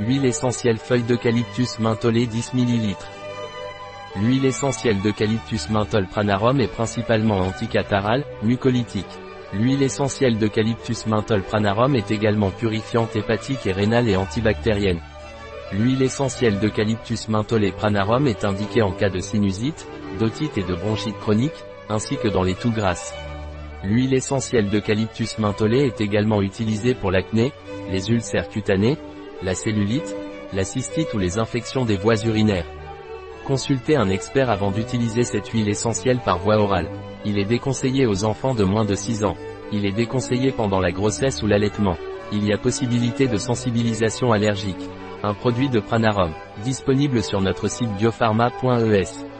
Huile essentielle feuille d'eucalyptus mentholée 10 ml. L'huile essentielle d'eucalyptus menthol pranarum est principalement anticatarale, mucolytique. L'huile essentielle d'eucalyptus menthol pranarum est également purifiante hépatique et rénale et antibactérienne. L'huile essentielle d'eucalyptus mentholée pranarum est indiquée en cas de sinusite, d'otite et de bronchite chronique, ainsi que dans les toux grasses. L'huile essentielle d'eucalyptus mentholée est également utilisée pour l'acné, les ulcères cutanés, la cellulite, la cystite ou les infections des voies urinaires. Consultez un expert avant d'utiliser cette huile essentielle par voie orale. Il est déconseillé aux enfants de moins de 6 ans. Il est déconseillé pendant la grossesse ou l'allaitement. Il y a possibilité de sensibilisation allergique. Un produit de Pranarum, disponible sur notre site biopharma.es.